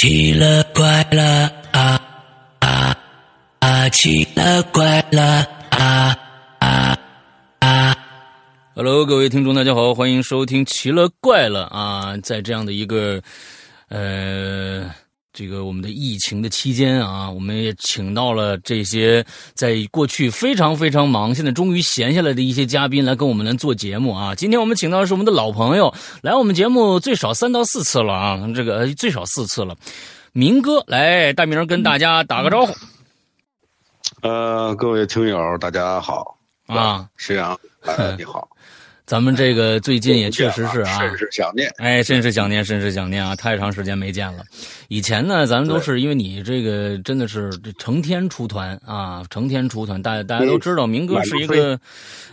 奇了怪了啊啊啊！奇了怪了啊啊啊！Hello，各位听众，大家好，欢迎收听《奇了怪了》啊！在这样的一个呃。这个我们的疫情的期间啊，我们也请到了这些在过去非常非常忙，现在终于闲下来的一些嘉宾来跟我们来做节目啊。今天我们请到的是我们的老朋友，来我们节目最少三到四次了啊，这个最少四次了。明哥，来大明跟大家打个招呼。呃，各位听友，大家好啊，石阳，你好。咱们这个最近也确实是啊，甚是想念，哎，甚是想念，甚是想念啊！太长时间没见了。以前呢，咱们都是因为你这个真的是成天出团啊，成天出团。大家大家都知道，明哥是一个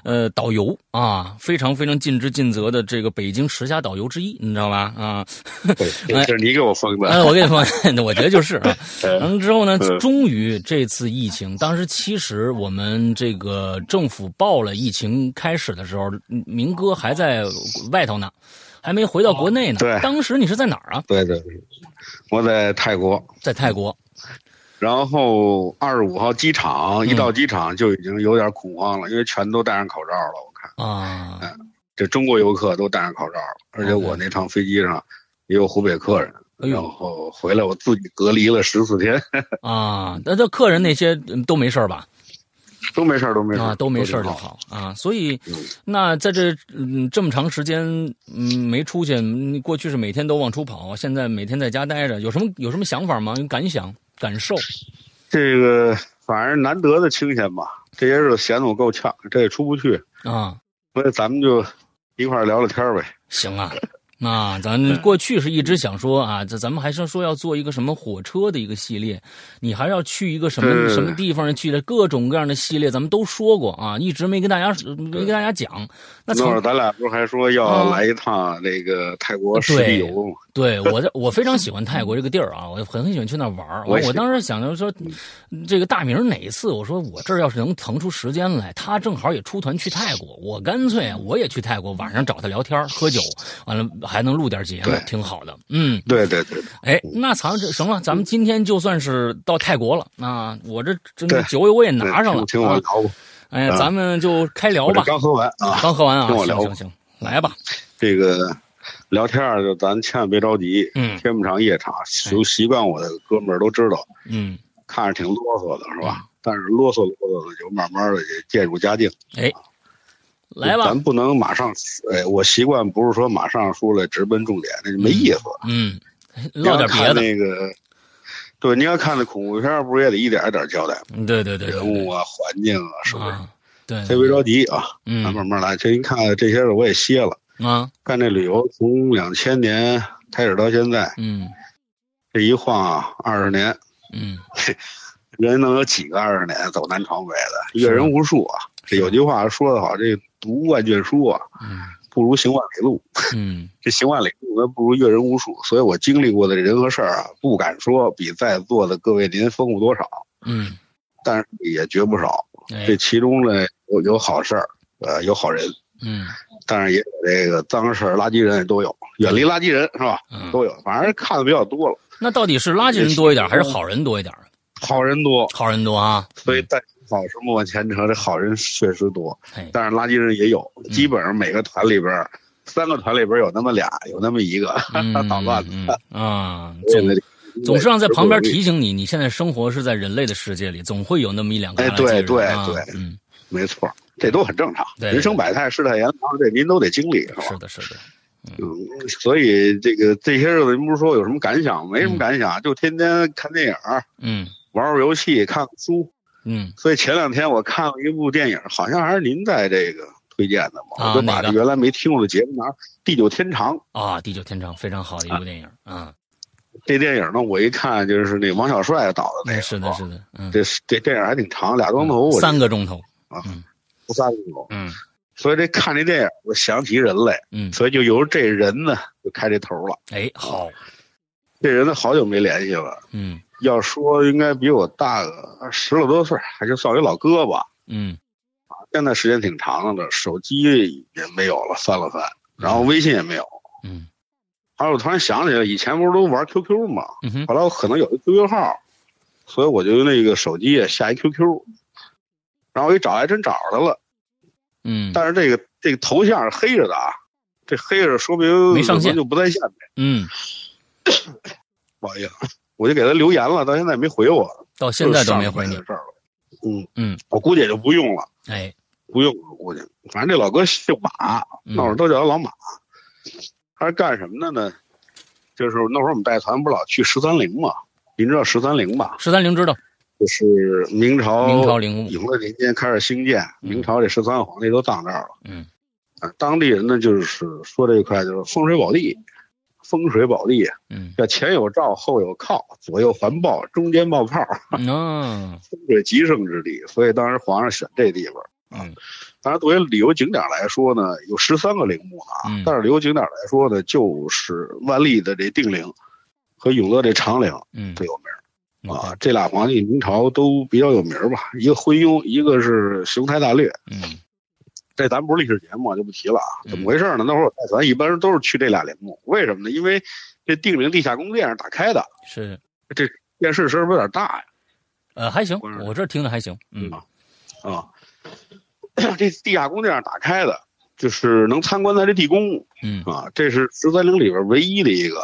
呃导游啊，非常非常尽职尽责的这个北京十佳导游之一，你知道吧？啊，这是你给我封的，哎，我给你封，我觉得就是啊。完了之后呢，终于这次疫情，当时其实我们这个政府报了疫情开始的时候，明。明哥还在外头呢，还没回到国内呢。对，当时你是在哪儿啊？对对，我在泰国，在泰国。然后二十五号机场一到机场就已经有点恐慌了，因为全都戴上口罩了。我看啊，这中国游客都戴上口罩，而且我那趟飞机上也有湖北客人，然后回来我自己隔离了十四天。啊，那这客人那些都没事吧？都没事都没事啊，都没事就好啊。所以，那在这嗯这么长时间嗯没出去，过去是每天都往出跑，现在每天在家待着，有什么有什么想法吗？有感想感受？这个反正难得的清闲吧，这些日子闲得我够呛，这也出不去啊。所以咱们就一块聊聊天呗。行啊。啊，咱过去是一直想说啊，这咱们还是说要做一个什么火车的一个系列，你还要去一个什么什么地方去的各种各样的系列，咱们都说过啊，一直没跟大家没跟大家讲。那会儿咱俩不是还说要来一趟那个泰国实地游吗？对，我我非常喜欢泰国这个地儿啊，我很很喜欢去那玩我我当时想着说，这个大明哪一次我说我这儿要是能腾出时间来，他正好也出团去泰国，我干脆我也去泰国，晚上找他聊天喝酒，完了。还能录点节目，挺好的。嗯，对对对。哎，那咱这行了，咱们今天就算是到泰国了啊！我这这酒我也拿上了，听我聊吧。哎，咱们就开聊吧。刚喝完啊，刚喝完啊，听我聊。行行，来吧。这个聊天就咱千万别着急。嗯。天不长夜长，就习惯我的哥们儿都知道。嗯。看着挺啰嗦的是吧？但是啰嗦啰嗦的，就慢慢的也渐入佳境。哎。来吧，咱不能马上，哎，我习惯不是说马上出来直奔重点，那就没意思。嗯，唠点别的。那个，对，你要看那恐怖片，不是也得一点一点交代吗？对对对，人物啊，环境啊，是不是？对，先别着急啊，咱慢慢来。这一看这些我也歇了啊，干这旅游从两千年开始到现在，嗯，这一晃啊，二十年，嗯，人能有几个二十年走南闯北的？阅人无数啊。这有句话说得好，这读万卷书啊，不如行万里路。嗯，这行万里路那不如阅人无数。所以我经历过的人和事儿啊，不敢说比在座的各位您丰富多少。嗯，但是也绝不少。这其中呢，有有好事儿，呃，有好人。嗯，但是也有这个脏事儿、垃圾人也都有。远离垃圾人是吧？都有，反正看的比较多了。那到底是垃圾人多一点，还是好人多一点？好人多，好人多啊。所以在。好是莫前程，这好人确实多，但是垃圾人也有。基本上每个团里边，三个团里边有那么俩，有那么一个捣乱的啊。总总是让在旁边提醒你，你现在生活是在人类的世界里，总会有那么一两个。哎，对对对，嗯，没错，这都很正常。人生百态，世态炎凉，这您都得经历，是吧？是的，是的。嗯，所以这个这些日子，您不是说有什么感想？没什么感想，就天天看电影，嗯，玩玩游戏，看看书。嗯，所以前两天我看了一部电影，好像还是您在这个推荐的嘛，我就把这原来没听过的节目拿《地久天长》啊，《地久天长》非常好的一部电影啊。这电影呢，我一看就是那王小帅导的那个，是的，是的，嗯，这这电影还挺长，俩钟头，三个钟头。啊，不三个钟头，嗯，所以这看这电影，我想起人来，嗯，所以就由这人呢就开这头了，哎，好，这人呢好久没联系了，嗯。要说应该比我大个十来多岁，还就算一老哥吧。嗯，啊，现在时间挺长了，手机也没有了，翻了翻，然后微信也没有。嗯，后来我突然想起来，以前不是都玩 QQ 嘛？嗯，后来我可能有一 QQ 号，所以我就用那个手机也下一 QQ，然后我一找还真找着了。嗯，但是这个这个头像是黑着的啊，这黑着说明没上线就不在线呗。嗯，不好意思，我就给他留言了，到现在没回我，到现在都没回你。这儿了。嗯嗯，我估计也就不用了，哎，不用了，我估计。反正这老哥姓马，那会儿都叫他老马。他是干什么的呢？就是那会儿我们带团不老去十三陵嘛？您知道十三陵吧？十三陵知道，就是明朝明朝陵墓永乐年间开始兴建，明朝这十三皇帝都葬这儿了。嗯，啊，当地人呢就是说这一块就是风水宝地，风水宝地，嗯，叫前有照，后有靠，左右环抱，中间冒泡，哦，风水极盛之地，所以当时皇上选这地方。嗯，当然，作为旅游景点来说呢，有十三个陵墓啊。嗯但是旅游景点来说呢，就是万历的这定陵和永乐这长陵嗯，最有名啊，啊。这俩皇帝明朝都比较有名吧，一个昏庸，一个是雄才大略。嗯这咱不是历史节目，就不提了啊。嗯怎么回事呢？那会儿我带团一般都是去这俩陵墓，为什么呢？因为这定陵地下宫殿是打开的，是这，电视声儿有点大呀。呃，还行，我这听着还行，嗯啊，这地下宫殿是打开的，就是能参观咱这地宫嗯啊。这是十三陵里边唯一的一个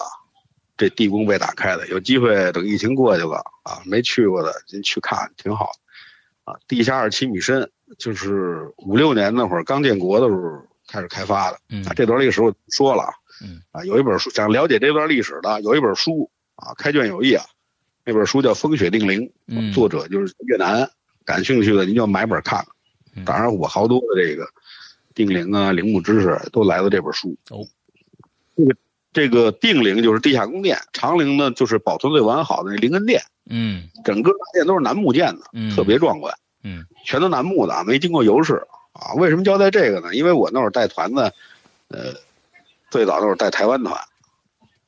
这地宫被打开的。有机会等疫情过去了啊，没去过的您去看，挺好的啊。地下二十七米深，就是五六年那会儿刚建国的时候开始开发的嗯啊。这段历史我说了啊，嗯啊，有一本书想了解这段历史的，有一本书啊，开卷有益啊。那本书叫《风雪定陵》，嗯，作者就是越南，感兴趣的您就买本看看。嗯当然，我好多的这个定陵啊、陵墓知识都来自这本书。哦，这个这个定陵就是地下宫殿，长陵呢就是保存最完好的那灵恩殿，嗯整个大殿都是楠木建的，嗯，特别壮观，嗯全都楠木的啊，没经过油饰啊。为什么交代这个呢？因为我那会儿带团呢，呃，最早那会儿带台湾团，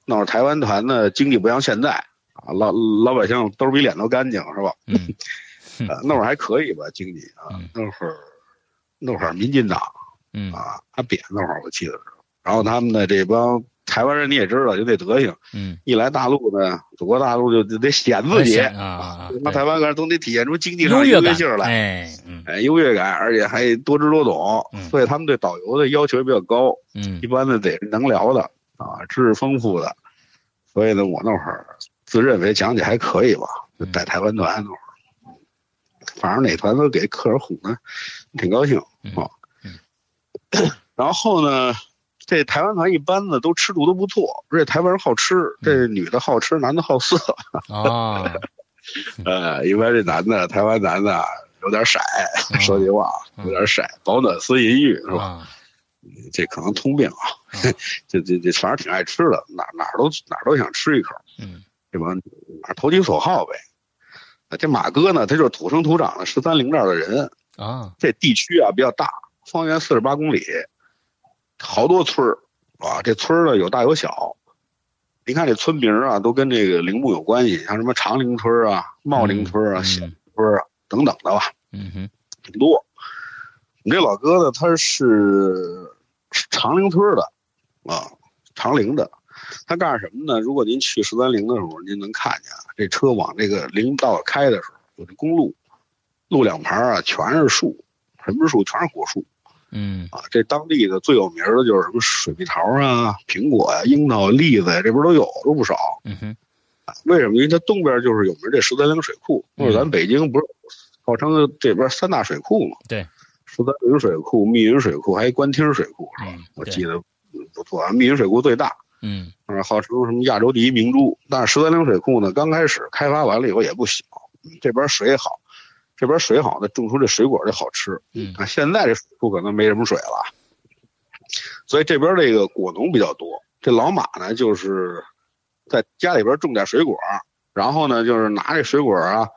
那会儿台湾团呢经济不像现在啊，老老百姓兜比脸都干净是吧？嗯 呃，那会儿还可以吧，经济啊嗯，那会儿那会儿民进党嗯啊，阿扁那会儿我记得是，然后他们的这帮台湾人你也知道，就那德行，嗯，一来大陆呢，祖国大陆就就得显自己，啊啊，那台湾人都得体现出经济上优越感优越性来，哎，优越感，而且还多知多懂，嗯。所以他们对导游的要求也比较高，嗯。一般的得是能聊的啊，知识丰富的，所以呢，我那会儿自认为讲解还可以吧，就带台湾团那会儿，反正哪团都给客人哄的，挺高兴啊。嗯。然后呢，这台湾团一般的都吃住都不错，而且台湾人好吃，这女的好吃，男的好色，啊，呃，一般这男的台湾男的有点色，说句话有点色，保暖思淫欲是吧？啊，这可能通病啊，这这这反正挺爱吃的，哪哪儿都哪儿都想吃一口，嗯。这帮哪投其所好呗。啊这马哥呢，他就是土生土长的十三陵这儿的人，啊，这地区啊比较大，方圆四十八公里，好多村儿啊，这村儿呢有大有小。你看这村名啊，都跟这个陵墓有关系，像什么长陵村啊、茂陵村啊、嗯小村啊等等的吧，嗯哼，挺多。我们这老哥呢，他是是长陵村的啊，长陵的。他干什么呢？如果您去十三陵的时候，您能看见啊，这车往这个陵道开的时候，有这公路，路两旁啊全是树，什么树？全是果树嗯啊。这当地的最有名的就是什么水蜜桃啊、苹果呀、樱桃、栗子呀，这边都有，都不少。嗯哼，为什么？因为它东边就是有名这十三陵水库，或者咱北京不是号称这边三大水库嘛？对，十三陵水库、密云水库，还有官厅水库，是吧？嗯我记得嗯不错啊。密云水库最大，嗯啊，号称什么亚洲第一明珠。但是十三陵水库呢，刚开始开发完了以后也不小，嗯这边水好，这边水好呢，种出这水果就好吃。嗯啊，现在这水库可能没什么水了，所以这边这个果农比较多。这老马呢，就是在家里边种点水果，然后呢，就是拿这水果啊，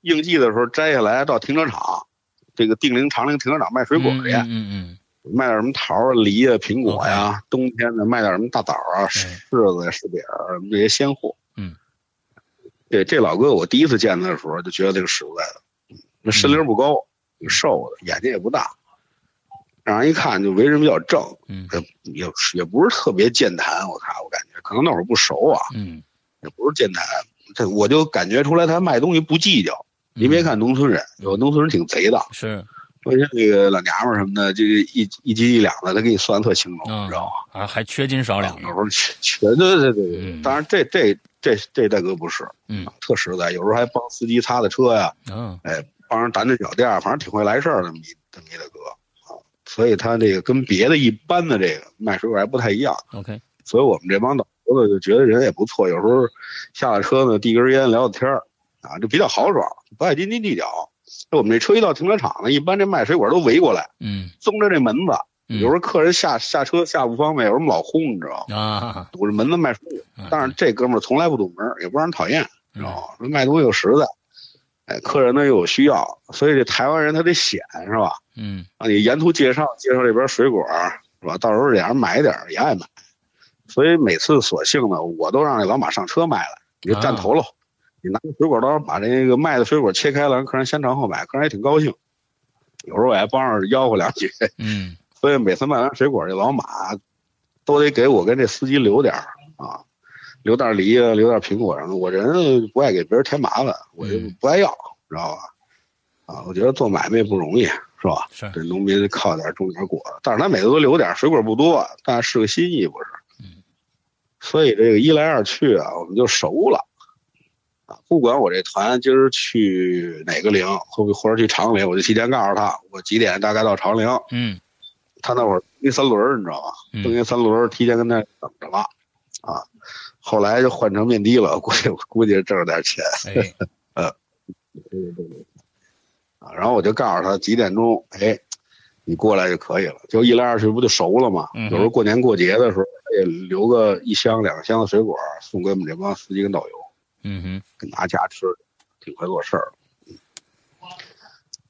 应季的时候摘下来到停车场，这个定陵长陵停车场卖水果去，嗯嗯卖点什么桃啊、梨啊、苹果呀、冬天呢卖点什么大枣啊、柿子呀、柿饼儿这些鲜货。嗯，这这老哥我第一次见他的时候就觉得这个实在的，那身龄不高，挺瘦的，眼睛也不大，让人一看就为人比较正，嗯也也也不是特别健谈，我看我感觉可能那会儿不熟啊，嗯也不是健谈，这我就感觉出来他卖东西不计较。您别看农村人，有农村人挺贼的，是说像那个老娘们儿什么的，这个一一斤一两的，他给你算的特清楚，知道吗？啊，还缺斤少两呢有时。候缺缺对对对，当然这这这这大哥不是，嗯特实在，有时候还帮司机擦擦车呀，嗯哎，帮人掸掸脚垫儿，反正挺会来事儿的，这么一这么一大哥啊。所以他这个跟别的一般的这个卖水果还不太一样，，OK，所以我们这帮导游的就觉得人也不错，有时候下了车呢递根烟聊聊天儿啊，就比较豪爽，不爱斤斤计较。我们这车一到停车场呢，一般这卖水果都围过来，嗯松着这门子。嗯有时候客人下下车下不方便，有时候老轰，你知道吗？啊，堵着门子卖水果。但是这哥们儿从来不堵门，也不让人讨厌，知道吗？卖东西又实在，哎，客人呢又有需要，所以这台湾人他得显是吧？嗯啊，你沿途介绍介绍这边水果是吧？到时候俩人买点儿也爱买，所以每次索性呢，我都让那老马上车卖了，你就站头喽，你拿个水果刀把这个卖的水果切开了，让客人先尝后买，客人也挺高兴。有时候我还帮着吆喝两句，嗯所以每次卖完水果，这老马都得给我跟这司机留点儿啊，留点梨啊，留点苹果什么的。我人不爱给别人添麻烦，我就嗯不爱要，知道吧？啊，我觉得做买卖不容易，是吧？是这农民靠点种点果，但是他每次都留点水果不多，但是个心意，不是？嗯。所以这个一来二去啊，我们就熟了。啊，不管我这团今儿去哪个陵，或或者去长陵，我就提前告诉他，我几点大概到长陵。嗯他那会儿蹬三轮儿，你知道吧？嗯蹬一三轮儿，提前跟那等着了，啊，后来就换成面的了，估计 估计挣了点钱哎 啊。然后我就告诉他几点钟，哎，你过来就可以了。就一来二去，不就熟了吗？有时候过年过节的时候，也留个一箱两箱的水果送给我们这帮司机跟导游，嗯哼跟拿家吃，挺会做事儿。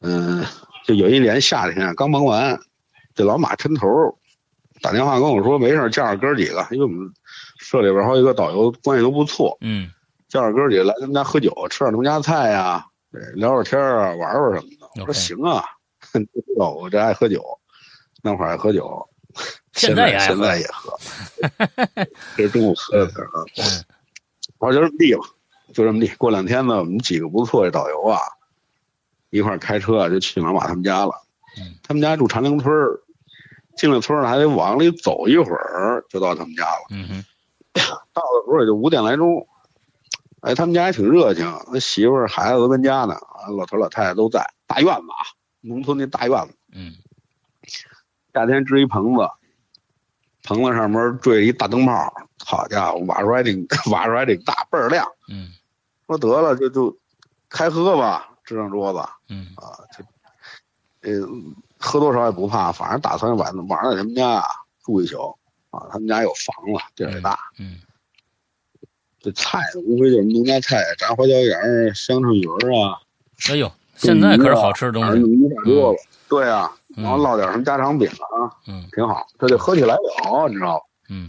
嗯，就有一年夏天刚忙完，这老马抻头打电话跟我说，没事儿叫上哥儿几个，因为我们社里边好几个导游关系都不错，嗯叫上哥儿几个来他们家喝酒，吃点农家菜呀、对聊会儿天儿啊，玩玩什么的。我说行啊，知道我这爱喝酒，那会儿爱喝酒，现在在也爱喝现在也喝，这是中午喝的啊。嗯我说就这么地吧，就这么地。过两天呢，我们几个不错的导游啊，一块开车啊就去老马他们家了。嗯他们家住长陵村儿，进了村还得往里走一会儿，就到他们家了。嗯哼 到的时候也就五点来钟。哎，他们家还挺热情，那媳妇儿、孩子都跟家呢，啊，老头老太太都在。大院子啊，农村那大院子，嗯夏天支一棚子，棚子上面缀着一大灯泡，好家伙，瓦出来挺 瓦出来挺大，倍儿亮。嗯说得了，就就开喝吧，支上桌子嗯啊，就呃喝多少也不怕，反正打算晚晚上在他们家啊住一宿啊，他们家有房子，地儿也大。嗯这菜无非就是农家菜，炸花椒盐儿、香椿鱼儿啊，哎呦，现在可是好吃的东西。一大桌子。对啊，嗯然后烙点什么家常饼啊，嗯挺好。这就喝起来了，你知道吗？嗯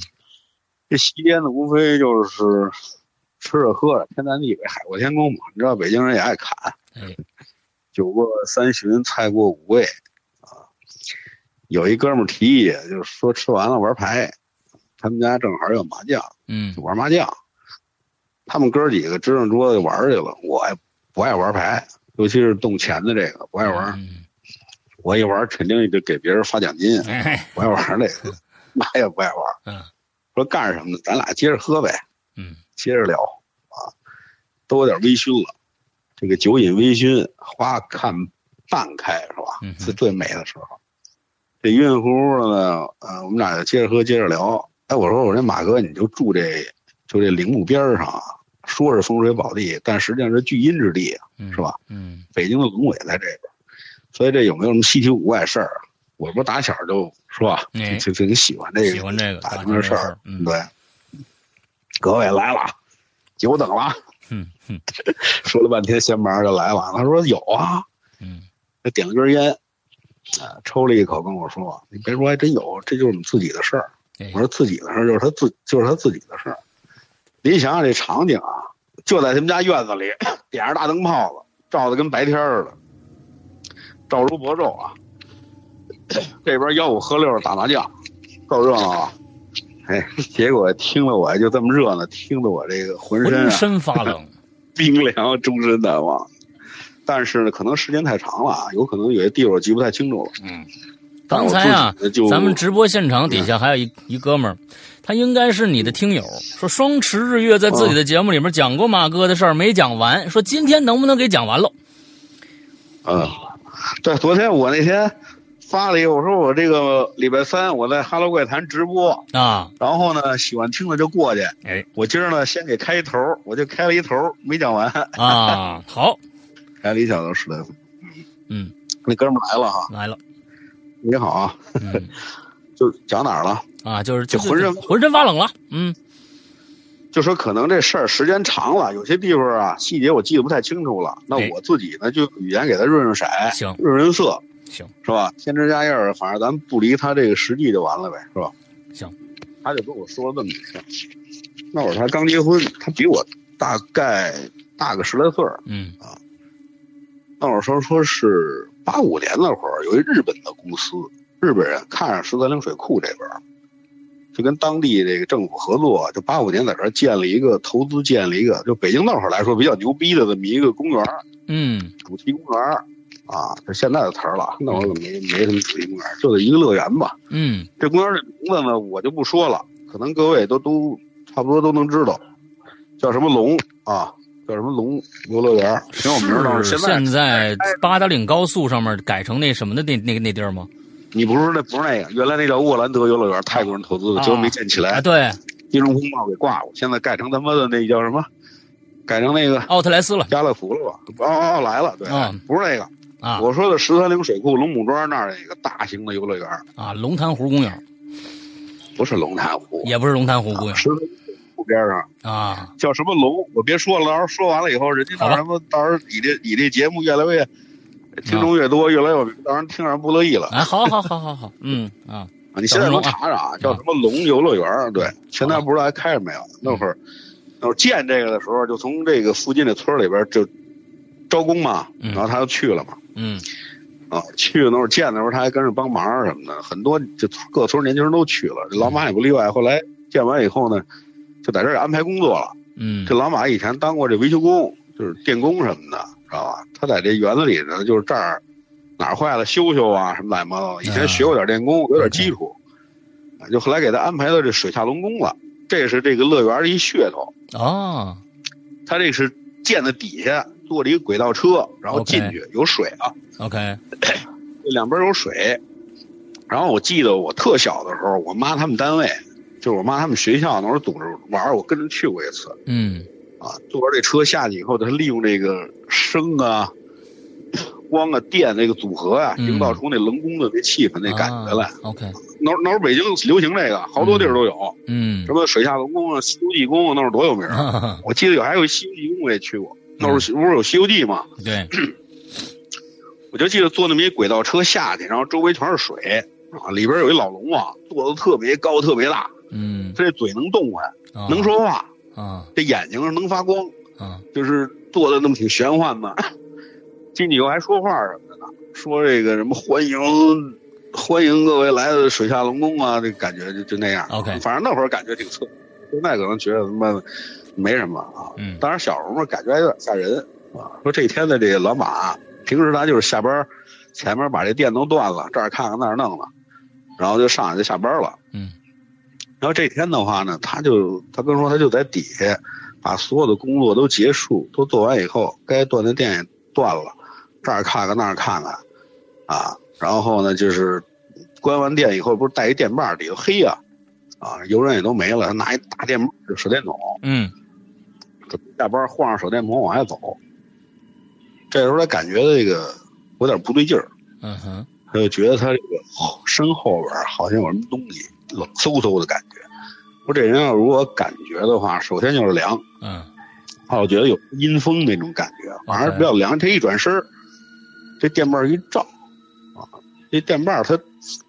这西边的，无非就是吃着喝着，天南地北，海阔天空嘛。你知道北京人也爱侃，哎酒过三巡，菜过五味啊。有一哥们儿提议，就是说吃完了玩牌，他们家正好有麻将，嗯就玩麻将。他们哥几个支上桌子就玩去了，我爱不爱玩牌，尤其是动钱的这个不爱玩。嗯我一玩肯定就给别人发奖金，哎不爱玩这个，那也不爱玩。嗯说干什么呢？咱俩接着喝呗。嗯接着聊啊，都有点微醺了。这个酒饮微醺，花看半开是吧嗯？是最美的时候。这晕晕乎乎的呢，呃，我们俩就接着喝，接着聊。哎，我说我这马哥，你就住这就这陵墓边上啊，说是风水宝地，但实际上是聚阴之地是吧？嗯北京的龙尾在这边，所以这有没有什么稀奇古怪事儿？啊我不打小就是吧，哎挺挺挺喜欢这个，喜欢这个打打听这事儿。嗯对，各位来了，久等了。嗯 嗯说了半天，闲忙就来了。他说有啊，嗯他点了根烟，啊，抽了一口，跟我说：“你别说，还真有，这就是你自己的事儿。”哎我说：“自己的事儿就是他自，就是他自己的事儿。”您想想这场景啊，就在他们家院子里，点着大灯泡子，照的跟白天似的，照如薄昼啊。这边吆五喝六打麻将，够热闹啊！哎，结果听了我就这么热闹，听得我这个浑身浑啊身发冷。冰凉，终身难忘。但是呢，可能时间太长了啊，有可能有些地方我记不太清楚了。嗯，刚才啊咱们直播现场底下还有一一哥们儿，他应该是你的听友，说双池日月在自己的节目里面讲过马哥的事儿，没讲完，说今天能不能给讲完喽？嗯，对，昨天我那天发了一个，我说我这个礼拜三我在哈喽怪谈直播，啊，然后呢喜欢听的就过去。哎我今儿呢先给开一头，我就开了一头，没讲完，啊，好，开了一小时十来分。嗯，那哥们儿来了哈，来了，你好啊，嗯 就讲哪儿了？啊，就是就就浑身浑身发冷了，嗯就说可能这事儿时间长了，有些地方啊细节我记得不太清楚了。那哎我自己呢就语言给他润润色，行润润色，行，是吧？添枝加叶儿，反正咱不离他这个实际就完了呗，是吧？行，他就跟我说了这么一事。那会儿他刚结婚，他比我大概大个十来岁儿。嗯那会儿说说是八五年那会儿，有一日本的公司，日本人看上十三陵水库这边儿，就跟当地这个政府合作，就八五年在这儿建了一个投资，建了一个就北京那会儿来说比较牛逼的这么一个公园儿，嗯主题公园儿啊，这现在的词儿了，那会儿可没没什么主题公园儿，就是一个乐园吧。嗯这公园儿的名字呢，我就不说了，可能各位都都差不多都能知道，叫什么龙啊，叫什么龙游乐园儿，挺有名儿的。是现在现在八达岭高速上面改成那什么的那那个那地儿吗？你不是那不是那个，原来那叫沃兰德游乐园，泰国人投资的，啊结果没建起啊，来，对，金融风暴给挂了，现在改成他妈的那叫什么？改成那个奥特莱斯了家乐福了吧？哦哦哦，来了，对，啊不是那个，啊我说的十三陵水库龙母庄那儿那个大型的游乐园，啊，龙潭湖公园不是龙潭湖，也不是龙潭湖公园边上啊，叫什么龙？我别说了，到时候说完了以后，人家到什么，到时候你这你这节目越来越听众越多，越来越有名，到时候听着人不乐意了。哎，好好好好好，嗯啊，啊，你现在能查查啊，叫什么龙游乐园？对，现在不知道还开着没有。那会儿，那会儿建这个的时候，就从这个附近的村里边就招工嘛，嗯然后他就去了嘛。嗯啊，去那会儿建的时候，他还跟着帮忙什么的，很多就各村年轻人都去了，老马也不例外。后来建完以后呢，就在这儿安排工作了。嗯这老马以前当过这维修工，就是电工什么的，知道吧？他在这园子里呢，就是这儿哪儿坏了修修啊，什么乱七八糟。以前学过点电工，有点基础，啊就后来给他安排到这水下龙宫了。这是这个乐园的一噱头，哦，他这是建的底下坐了一个轨道车，然后进去有水啊，OK，这两边有水。然后我记得我特小的时候，我妈他们单位，就是我妈他们学校那会儿组织玩儿，我跟着去过一次。嗯啊，坐着这车下去以后，他利用这个声啊、光啊、电那个组合啊，嗯营造出那龙宫的那气氛、那感觉来。啊 OK，那那会儿北京流行这个，好多地儿都有，嗯什么水下龙宫啊、西游记宫啊，那时候多有名我记得有还有西游记宫我也去过，那时候不是有西游记吗？对，我就记得坐那么一轨道车下去，然后周围全是水啊，里边有一老龙啊，坐的特别高、特别大，嗯，他这嘴能动弹，啊能说话，啊这眼睛能发光。啊就是做的那么挺玄幻的，进去以后还说话什么的呢，说这个什么欢迎欢迎各位来到水下龙宫啊，这感觉就就那样。OK 反正那会儿感觉挺刺，现在可能觉得他妈没什么啊。嗯当然小时候嘛，感觉还有点吓人啊。说这天的这个老马，平时他就是下班前面把这电都断了，这儿看看那儿弄了，然后就上来就下班了。嗯然后这天的话呢，他就他跟说他就在底下把所有的工作都结束，都做完以后，该断的电也断了，这儿看看那儿看看，啊，然后呢就是关完电以后，不是带一电棒，里头黑呀、啊，油人也都没了，他拿一大电棒就手电筒，嗯准备下班换上手电筒往外走。这时候他感觉这个有点不对劲儿，嗯哼他就觉得他这个哦身后边好像有什么东西冷飕飕的感觉。我这人要如果感觉的话，首先就是凉，嗯啊，我觉得有阴风那种感觉，反而比较凉。他一转身儿，这电棒一照，啊，这电棒它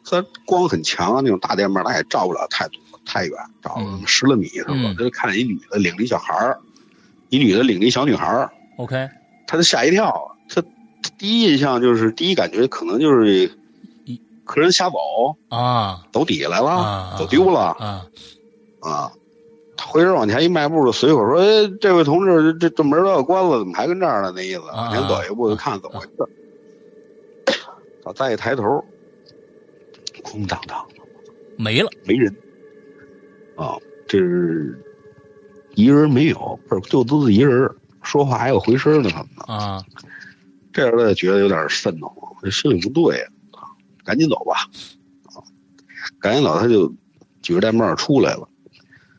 它光很强啊，那种大电棒它也照不了太多太远，照了嗯十来米是吧？嗯他就看见一女的领着一小孩儿，一女的领着一小女孩儿，OK，他就吓一跳。他他第一印象就是第一感觉可能就是客人瞎走，啊走底下来了，啊走丢了啊啊。他回身往前一迈步，就随口说：“哎，这位同志，这这门都要关了，怎么还跟这儿呢？”那意思，啊往前走一步就看怎么回事。他再一抬头，空荡荡的，没了没人啊，这是一人没有，不是就独自一人，说话还有回声呢，什么的。啊这时候他就觉得有点瘆得慌，这心里不对呀、啊，赶紧走吧，啊，赶紧走，他就举着戴帽出来了。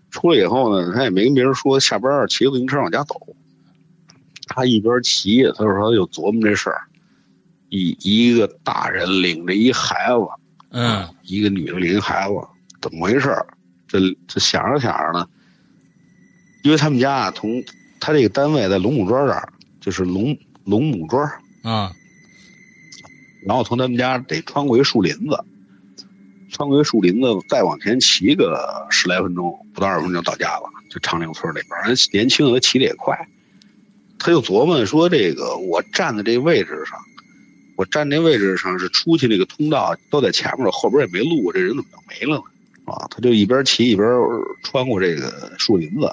出来以后呢，他也没跟别人说，下班骑自行车往家走。他一边骑，他说他就琢磨这事儿，一一个大人领着一孩子，嗯一个女的领一孩子，怎么回事？这这想着想着呢，因为他们家啊，从他这个单位在龙母庄这儿，就是龙龙母庄，啊然后从他们家得穿过一树林子，穿过一树林子，再往前骑个十来分钟，不到二十分钟就到家了。就长岭村里边，人年轻的他骑的也快，他就琢磨说：这个我站在这位置上，我站这位置上是出去那个通道都在前面了，后边也没路，这人怎么就没了呢？啊，他就一边骑一边穿过这个树林子。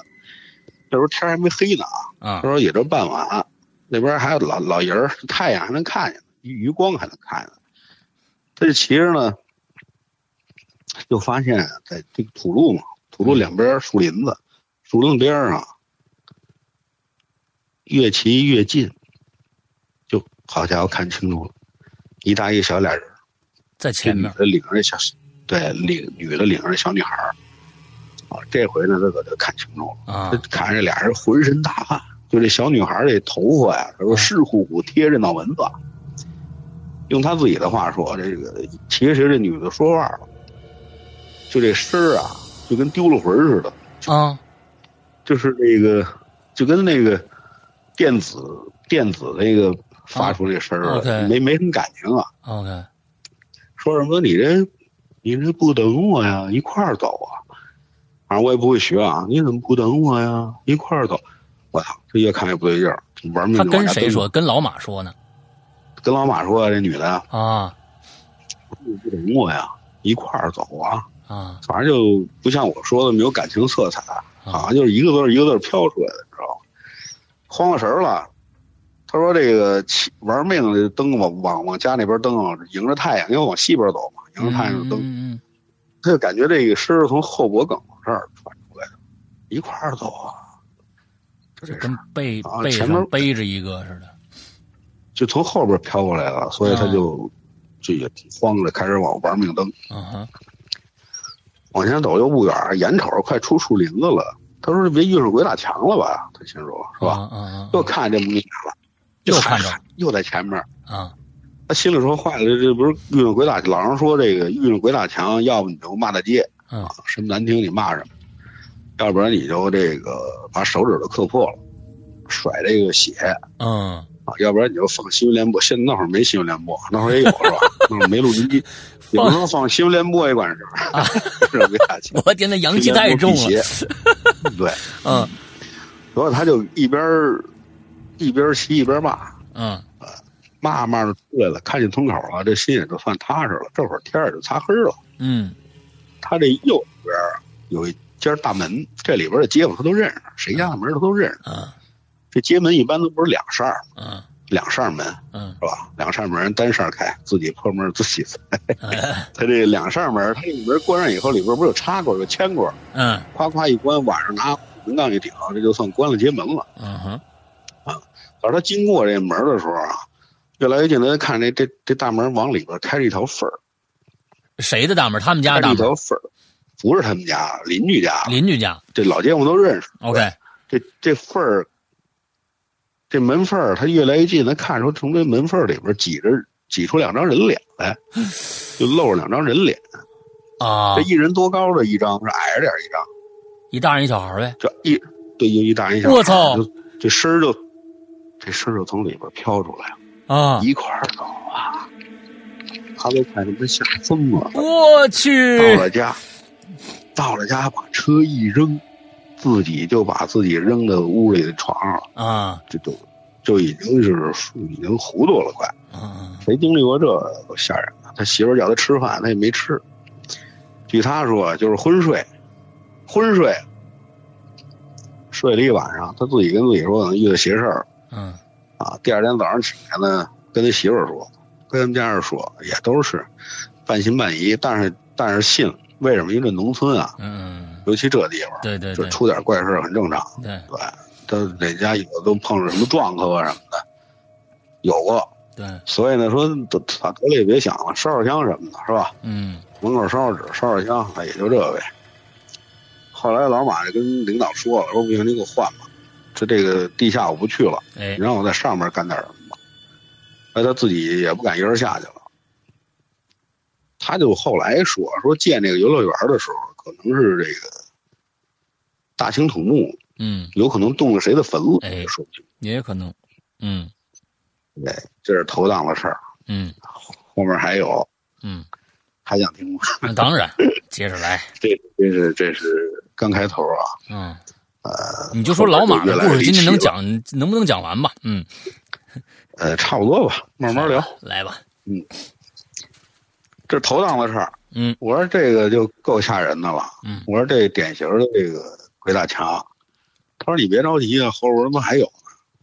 那时候天还没黑呢啊，啊他说也就傍晚，那边还有老老人儿，太阳还能看见，余余光还能看见。他就骑着呢，就发现在这个土路嘛，土路两边树林子，树林子边上，越骑越近，就好家伙看清楚了，一大一小俩人，在前面领着这小，对，领女的领着这小女孩儿啊，这回呢，他可就看清楚了。看着这俩人浑身大汗，就这小女孩这头发呀，他说湿乎乎贴着脑门子。用他自己的话说，这个其实这女的说话了，就这声儿啊，就跟丢了魂儿似的，啊就是那个，就跟那个电子电子那个发出这声儿啊了没没什么感情啊。，OK，说什么你这你这不等我呀，一块儿走啊！反正我也不会学啊，你怎么不等我呀？一块儿走！我操，这越看越不对劲儿，玩命他跟谁说？？跟老马说呢？跟老马说，这女的啊你不懂我呀，一块儿走啊！啊反正就不像我说的没有感情色彩，好像就是一个字儿一个字儿飘出来的，知道吗？慌了神儿了。他说：“这个骑玩命的蹬往往往家那边蹬，迎着太阳，因为往西边走嘛，迎着太阳就蹬。嗯嗯他就感觉这个声儿从后脖梗这儿传出来的，一块儿走啊！就这跟背背啊前面上背着一个似的。就从后边飘过来了，所以他就、就也慌着，开始往玩命蹬，嗯哼，往前走又不远，眼瞅着快出树林子了。他说：“这别遇上鬼打墙了吧？”他心说：“是吧？”又看见这母女俩了，又看着又在前面。嗯他心里说：“坏了，这这不是遇上鬼打？老人说这个遇上鬼打墙，要不你就骂大街嗯啊，什么难听你骂什么，要不然你就这个把手指头磕破了，甩这个血嗯啊，要不然你就放新闻联播。现在那会儿没新闻联播，那会儿也有是吧？那会儿没录音机，有时候放新闻联播也管事儿，是鬼打墙。我天，那阳气太重了。了。对，嗯然后他就一边儿一边骑一边骂，嗯骂骂的出来了，看见村口了，这心也就算踏实了。这会儿天也就擦黑了。嗯他这右边有一间大门，这里边的街坊他都认识，谁家的门他都认识。嗯这街门一般都不是两扇儿，嗯两扇门嗯是吧？两扇门单扇开，自己破门自己塞。哎 他这两扇门，他这个门关上以后，里边不是有插过有铅过，嗯夸夸一关，晚上拿门杠一顶，这就算关了街门了。嗯哼可是他经过这门的时候啊，越来越近，他就看这这这大门往里边开着一条缝儿，谁的大门？他们家的大门？条缝儿，不是他们家邻居家，邻居家。这老街坊都认识。OK 这这缝儿，这门缝儿，他越来越近，他看出从这门缝儿里边挤着挤出两张人脸来，就露着两张人脸。啊这，一人多高的一张，是矮着点一张，一大人一小孩呗。这一对一一大人一小孩。我操这身儿就这身儿就从里边飘出来了，啊，一块儿走啊！他都快他妈吓疯了。我去到了家，到了家把车一扔，自己就把自己扔到屋里的床上了，啊这就就已经是已经糊涂了，快。嗯谁经历过这个都吓人了。他媳妇叫他吃饭，他也没吃。据他说，就是昏睡，昏睡，睡了一晚上，他自己跟自己说，可能遇到邪事儿嗯啊。第二天早上起来呢，跟他媳妇说，跟他们家人说，也都是半信半疑，但是但是信，为什么？因为这农村啊，嗯，尤其这地方，就对对就出点怪事儿很正常。对对，他哪家有的都碰上什么撞客啊什么的，有过。对，所以呢，说他得了也别想了，烧烧香什么的，是吧？嗯门口烧烧纸，烧烧香，那也就这呗。后来老马就跟领导说了，说不行，你给我换吧，这这个地下我不去了，哎你让我在上面干点什么吧。哎，他自己也不敢一人下去了。他就后来说说建这个游乐园的时候，可能是这个大兴土木，嗯，有可能动了谁的坟了，哎也说不清。也有可能，嗯对，这是头档的事儿，嗯 后面还有，嗯，还想听吗？那当然，接着来，这这是这是刚开头啊。嗯，呃，你就说老马的故事，今天能讲能不能讲完吧？嗯，呃，差不多吧，慢慢聊。来吧，嗯这头档的事儿，嗯我说这个就够吓人的了。嗯我说这典型的这个鬼打墙。他说你别着急啊，后边他妈还有呢。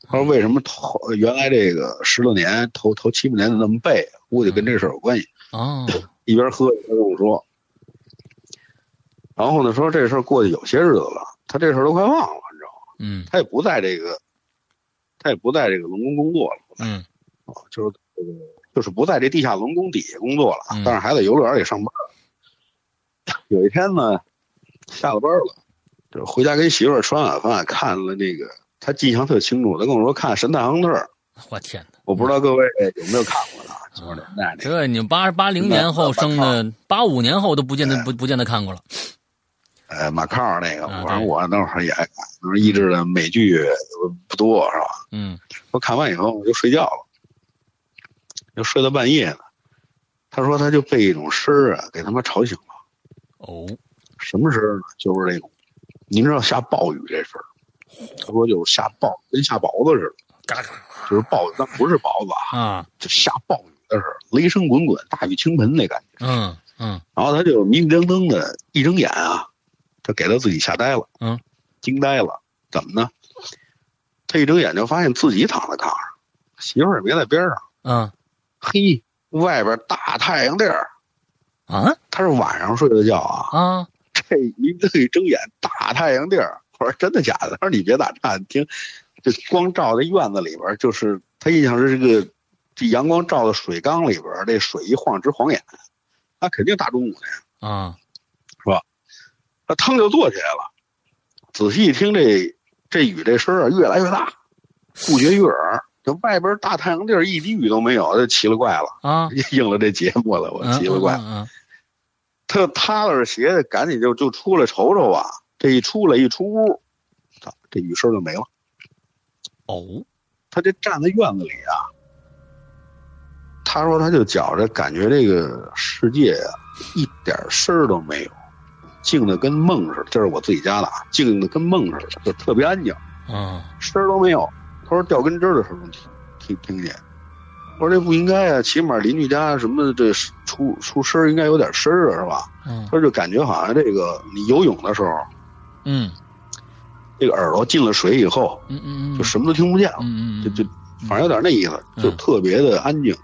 他说为什么头原来这个十多年头头七八年的那么背，估计跟这事儿有关系。哦，一边喝一边跟我说。然后呢，说这事儿过去有些日子了，他这事儿都快忘了，你知道吗？嗯他也不在这个，他也不在这个龙宫工作了。嗯啊，就是这个，就是不在这地下龙宫底下工作了，嗯但是还在游乐园里上班。有一天呢，下了班了，就回家跟媳妇儿吃完晚饭，看了那个，他印象特清楚，他跟我说看《神探亨特》，我天哪！我不知道各位有没有看过的？九十年代那个，这你八八零年后生的，八五年后都不见得哎不不见得看过了。呃，马靠那个，啊反正我那会儿也爱看，那时候译制的美剧不多是吧？嗯我看完以后我就睡觉了，就睡到半夜呢。他说他就被一种声儿啊给他妈吵醒了。哦，什么声儿呢？就是那种，您知道下暴雨这事儿。他说就是下暴，跟下雹子似的，嘎嘎就是暴，但不是雹子啊，啊，就下暴雨的时候，雷声滚滚，大雨倾盆那感觉。嗯嗯然后他就迷迷瞪瞪的，一睁眼啊，他给他自己吓呆了，嗯，惊呆了。怎么呢？他一睁眼就发现自己躺在炕上，媳妇儿也没在边上。嗯嘿，外边大太阳地儿，啊他是晚上睡的觉啊。啊这一这一睁眼，大太阳地儿，我说真的假的？他说你别打岔，你听，这光照在院子里边，就是他印象是这个，这阳光照到水缸里边，这水一晃直晃眼，那肯定大中午的呀。啊是吧他腾就坐起来了，仔细一听这这雨这声啊越来越大，不绝于耳。这外边大太阳地儿一滴雨都没有，就奇了怪了，啊！应了这节目了，我嗯奇了怪。嗯嗯他就踏拉着鞋，赶紧就就出来瞅瞅啊。这一出来一出屋，操，这雨声就没了。哦他这站在院子里啊，他说他就觉着感觉这个世界啊一点声儿都没有，静的跟梦似的。这是我自己家的啊，静的跟梦似的，就特别安静，嗯声儿都没有。他说掉根针的时候能听听听见。我说这不应该啊，起码邻居家什么这出出声儿应该有点声儿啊，是吧？嗯他说就感觉好像这个你游泳的时候，嗯这个耳朵进了水以后，嗯嗯就什么都听不见了，嗯嗯就就反正有点那意思，嗯就特别的安静。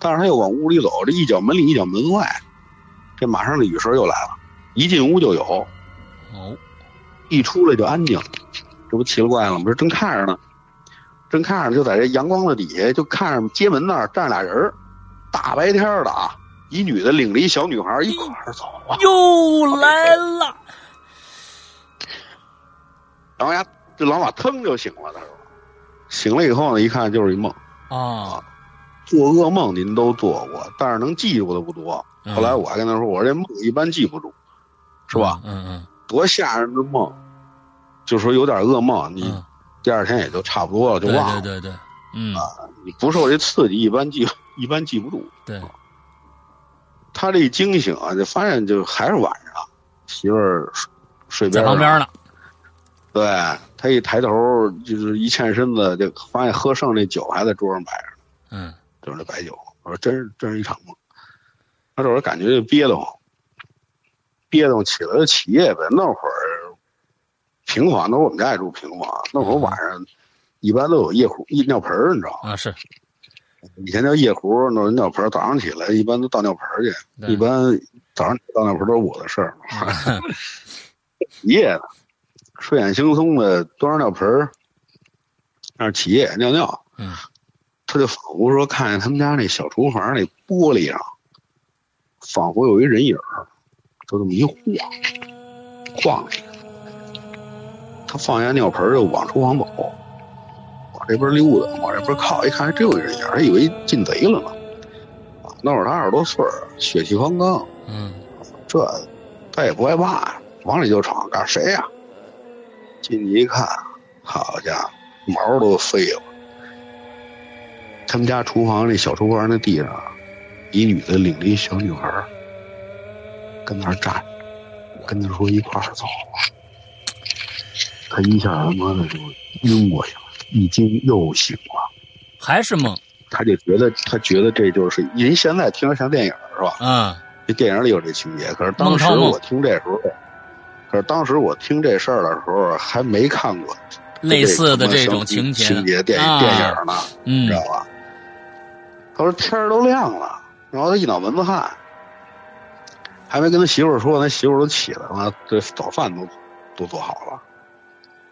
但是他又往屋里走，这一脚门里一脚门外，这马上这雨声又来了，一进屋就有，哦一出来就安静，这不奇了怪了吗？不是正看着呢，正看着就在这阳光的底下，就看着街门那儿站着俩人儿大白天的啊，一女的领着一小女孩一块儿走啊，又来了然后呀，这老马腾就醒了，他说，醒了以后呢，一看就是一梦。啊！做噩梦您都做过，但是能记住的不多。嗯后来我还跟他说，我说这梦一般记不住，是吧？嗯嗯多吓人的梦，就说有点噩梦，你嗯，第二天也就差不多了，就忘了。对对对，嗯你不受这刺激，一般记一般记不住。对，他这一惊醒啊，就发现就还是晚上，媳妇儿睡睡边在旁边呢。对他一抬头，就是一欠身子，就发现喝剩那酒还在桌上摆着，嗯就是那白酒。我说真是真是一场梦。他这会儿感觉就憋得慌，憋得慌起来就起夜呗。那会儿平房，那会儿我们家也住平房，那会儿晚上一般都有夜壶、一尿盆儿，你知道吗？啊是，以前叫夜壶，那尿盆儿，早上起来一般都倒尿盆儿去，一般早上倒尿盆儿都是我的事儿。起夜的，睡眼惺忪的端着尿盆儿，那儿起夜尿尿。嗯，他就仿佛说看见他们家那小厨房那玻璃上，仿佛有一人影儿，就这么一晃，晃。他放下尿盆儿就往厨房走，往这边溜达，往这边靠，一看还真有一人影，还以为进贼了呢。啊，那会儿他二十多岁儿，血气方刚，嗯这他也不害怕，往里就闯，告诉谁呀、进去一看，好家伙，毛都飞了。他们家厨房那小厨房那地上，一女的领着一小女孩儿跟那儿站着，跟他说一块儿走。他一下他妈的就晕过去了，一惊又醒了。还是梦他就觉得，他觉得这就是，人现在听着像电影是吧？嗯这电影里有这情节，可是当时我听这时候，可是当时我听这事儿的时候还没看过类似的这这种情节情节电啊电影呢，嗯知道吧？他说天儿都亮了，然后他一脑门子汗，还没跟他媳妇儿说，他媳妇儿都起来了，这早饭都都做好了，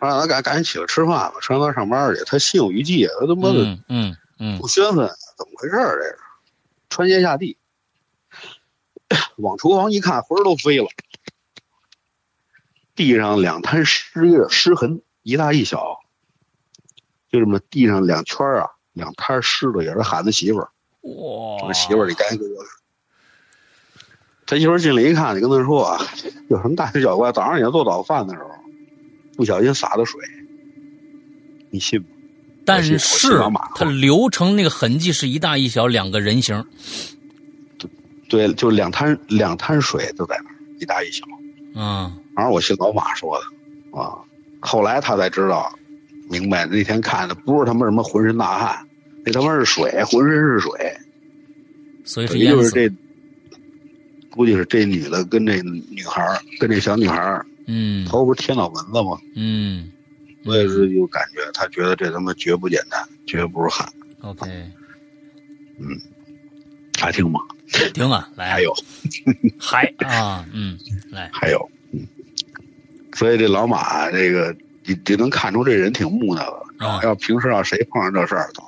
让他赶赶紧起来吃饭吧，吃完饭上班去。他心有余悸，他他妈的嗯嗯嗯不宣愤，怎么回事儿？这是穿鞋下地，往厨房一看，魂儿都飞了。地上两滩湿湿痕，一大一小，就这么地上两圈儿啊，两滩湿的，也是喊他媳妇儿。哇媳妇儿，你赶紧给我。他媳妇儿进来一看，你跟他说啊，有什么大惊小怪？早上你要做早饭的时候，不小心洒的水，你信吗？但是它流成那个痕迹是一大一小两个人形对，就两滩两滩水都在那儿，一大一小。嗯反正我信老马说的啊。后来他才知道，明白那天看的不是他妈什么浑身大汗，那他妈是水，浑身是水。所以是也就是这，估计是这女的跟这女孩儿跟这小女孩儿嗯头不是贴脑门子吗？嗯我也是有感觉，他觉得这他妈绝不简单，绝不是汉。OK 嗯还听吗？听啊来还有还啊嗯来还有，嗯，所以这老马这个你你能看出这人挺木讷的，啊要平时要谁碰上这事儿，早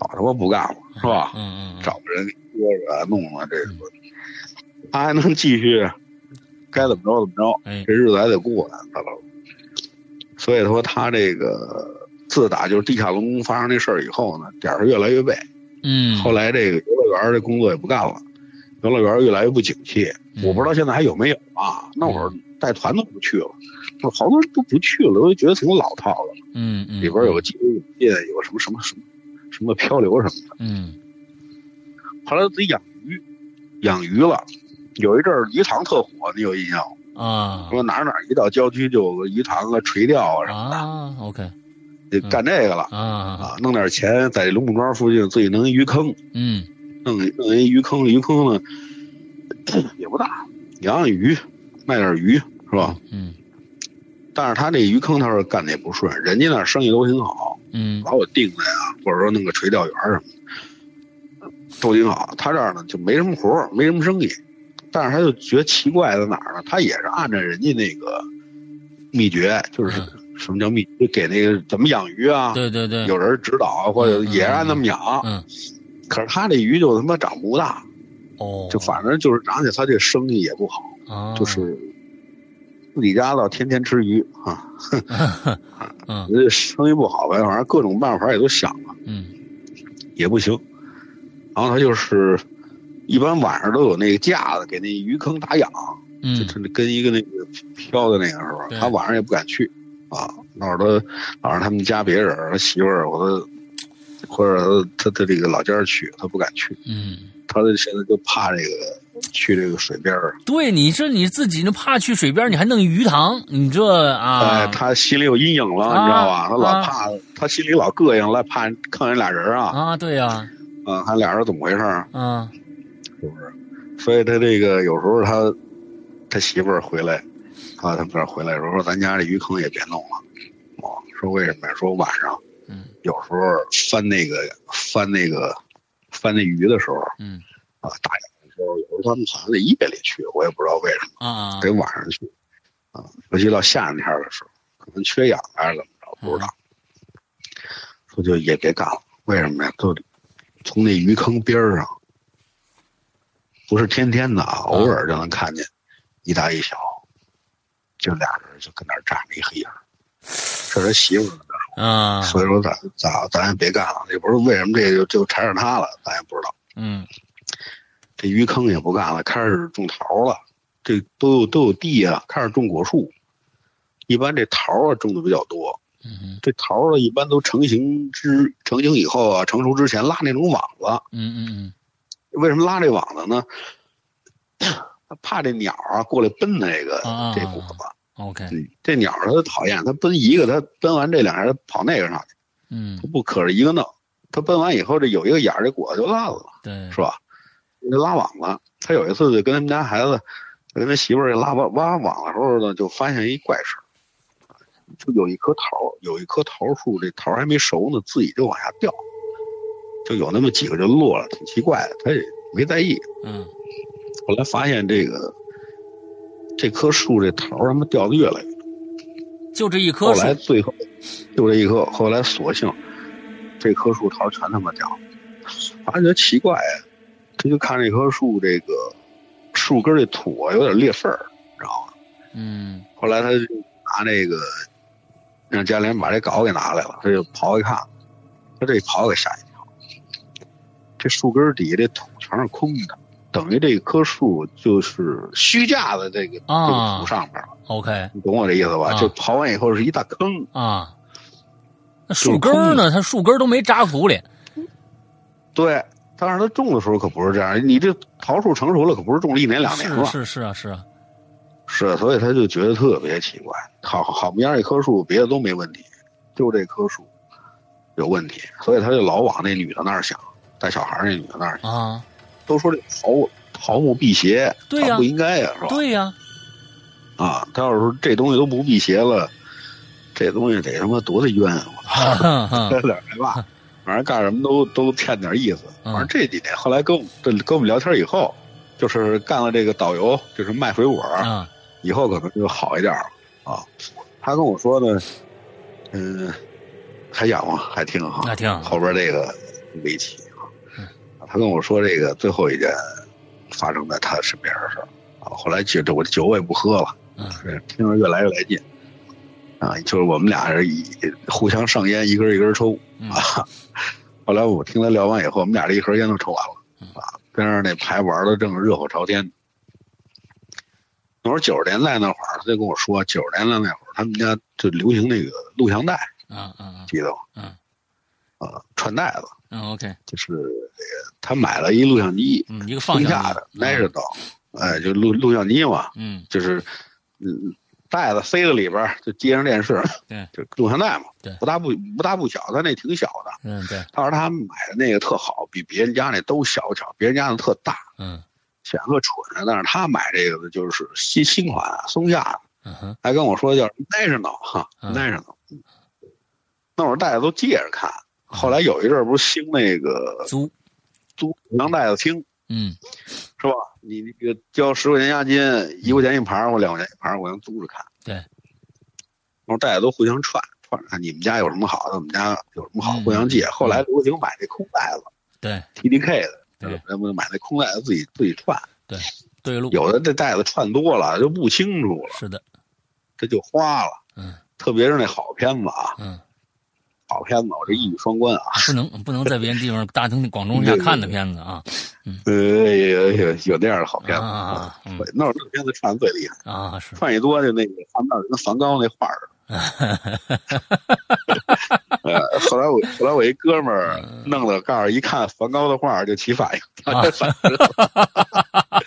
早他妈不干了，是吧？嗯嗯嗯找个人说着弄了，这个他还能继续，该怎么着怎么着，哎这日子还得过呢，大佬。所以说他这个自打就是地下龙宫发生这事儿以后呢，点儿是越来越背。嗯后来这个游乐园这工作也不干了，游乐园越来越不景气。嗯我不知道现在还有没有啊？那会儿带团都不去了，好多人都不去了，我就觉得挺老套的。嗯嗯里边有个激流勇进，有个什么什么什么什么漂流什么的。嗯后来自己养鱼，养鱼了。有一阵儿鱼塘特火，你有印象吗？啊说哪儿哪儿一到郊区就有个鱼塘啊、垂钓啊什么的，啊 OK 得干这个了啊啊，弄点钱在龙木庄附近自己弄一鱼坑，嗯弄弄一鱼坑，鱼坑呢也不大，养养鱼，卖点鱼是吧？嗯但是他这鱼坑他说干的也不顺，人家那儿生意都挺好，嗯把我定的呀，或者说弄个垂钓园什么的，都挺好。他这儿呢就没什么活儿，没什么生意，但是他就觉得奇怪在哪儿呢？他也是按照人家那个秘诀，就是什么叫秘诀，给那个怎么养鱼啊，对对对。有人指导啊，或者也是按那么养。嗯可是他这鱼就他妈长不大，哦。就反正就是长起来他这生意也不好，啊就是自己家倒天天吃鱼啊，嗯。这 生意不好呗，反正各种办法也都想了。嗯。也不行。然后他就是一般晚上都有那个架子给那鱼坑打氧，就嗯是跟一个那个飘的那个是吧？他晚上也不敢去啊。那会儿他老让他们家别人，他媳妇儿或者或者他他这个老家儿去，他不敢去。嗯，他现在就怕这个去这个水边儿，对，你这你自己那怕去水边，你还弄鱼塘，你这啊哎，他心里有阴影了，啊你知道吧？他老啊怕，他心里老膈应，了怕看人俩人啊，啊对呀啊，还俩人怎么回事儿？啊是不是？所以他这个有时候他他媳妇儿回来，啊，他们这儿回来时候说咱家这鱼坑也别弄了，哦，说为什么呀？说晚上嗯有时候翻那个翻那个翻那鱼的时候嗯啊，大眼的时候，有时候他们好像得夜里去，我也不知道为什么。啊啊得晚上去，啊，尤其到夏天的时候，可能缺氧还是怎么着，不知道。说就也别干了，为什么呀？就从那鱼坑边儿上，不是天天的啊，偶尔就能看见一大一小，就俩人就跟那儿站着一黑影儿。这是他媳妇啊所以说咱咱咱也别干了，也不是为什么这就就缠上他了，咱也不知道。嗯这鱼坑也不干了，开始种桃了。这都有都有地啊，开始种果树。一般这桃啊种的比较多，嗯这桃啊一般都成型之成型以后啊，成熟之前拉那种网子。嗯嗯为什么拉这网子呢？他怕这鸟啊过来奔那个、啊这果子。，OK，嗯，这鸟儿它讨厌，它奔一个，它奔完这两下，它跑那个上去，嗯它不可着一个弄。它奔完以后，这有一个眼儿，这果子就烂了。对是吧？那拉网子，他有一次就跟他们家孩子，跟他媳妇儿拉挖挖网的时候呢，就发现一怪事儿就有一棵桃，有一棵桃树，这桃还没熟呢，自己就往下掉，就有那么几个就落了，挺奇怪的，他也没在意。嗯后来发现这个这棵树这桃他妈掉的越来越多，就这一棵后来最后就这一棵，后来索性这棵树桃全他妈掉了，发觉奇怪呀，他就看这棵树这个树根这土啊有点裂缝儿，你知道吗？嗯后来他就拿那个让家里人把这镐给拿来了，他就刨一看，他这刨给吓一跳，这树根底下这土全是空的，等于这棵树就是虚架在这个、啊这个土上边了，，OK 你懂我这意思吧？啊就刨完以后是一大坑，啊，那树根呢？它树根都没扎土里，对。但是它种的时候可不是这样，你这桃树成熟了，可不是种了一年两年了，是是是啊是啊，是，所以他就觉得特别奇怪。好好么样一棵树，别的都没问题，就这棵树有问题，所以他就老往那女的那儿想，带小孩那女的那儿想。啊，都说这桃桃木辟邪，对呀它不应该呀，是吧？对呀，啊，他要是说这东西都不辟邪了，这东西得他妈多大冤啊！我哈哈哈这点害怕，反正干什么都都欠点意思。嗯反正这几年后来跟我们跟我们聊天以后，就是干了这个导游，就是卖水果，啊以后可能就好一点了啊。他跟我说呢，嗯，还养吗？还听哈？那挺好后边这个围棋啊嗯，他跟我说这个最后一件发生在他身边的事儿啊。后来就这我酒我也不喝了，嗯听着越来越来劲啊。就是我们俩人以互相上烟，一根一根抽嗯啊。后来我听他聊完以后，我们俩这一盒烟都抽完嗯了啊，跟着那牌玩的正热火朝天。那会儿九十年代那会儿，他就跟我说，九十年代那会儿他们家就流行那个录像带，啊啊记得吗？嗯啊，串带子，嗯，OK，就是这个他买了一录像机，嗯，一个放松下下的 National，哎，就录录像机嘛，嗯。就是嗯袋子塞到里边，就接上电视，对，就录像带嘛，对。不大不不大不小，他那挺小的。嗯对，他说他买的那个特好，比别人家那都小巧，别人家的特大，嗯。显得特蠢。但是他买这个的就是新新款松下的，嗯哼。还跟我说叫 National 哈、嗯。National。那会儿大家都借着看，后来有一阵儿不是兴那个租租洋带子听嗯是吧？你那个交十块钱押金，一块钱一盘儿或两块钱一盘儿，我能租着看。对，然后大家都互相串串着看，你们家有什么好的，我们家有什么好，嗯互相借。后来流行买那空袋子对，TDK 的，对咱们买那空袋子自己自己串。对路有的这袋子串多了就不清楚了，是的，这就花了。嗯特别是那好片子啊，嗯，好片子，我这一语双关啊。不能不能在别的地方大庭广众下看的片子啊呃，有有有那样的好片子啊嗯那会儿这片子串的最厉害，啊是，串一多就那个看到跟梵高那画儿。呃，后来我后来我一哥们儿嗯弄了，告诉一看梵高的画儿就起反应，他就反应。呃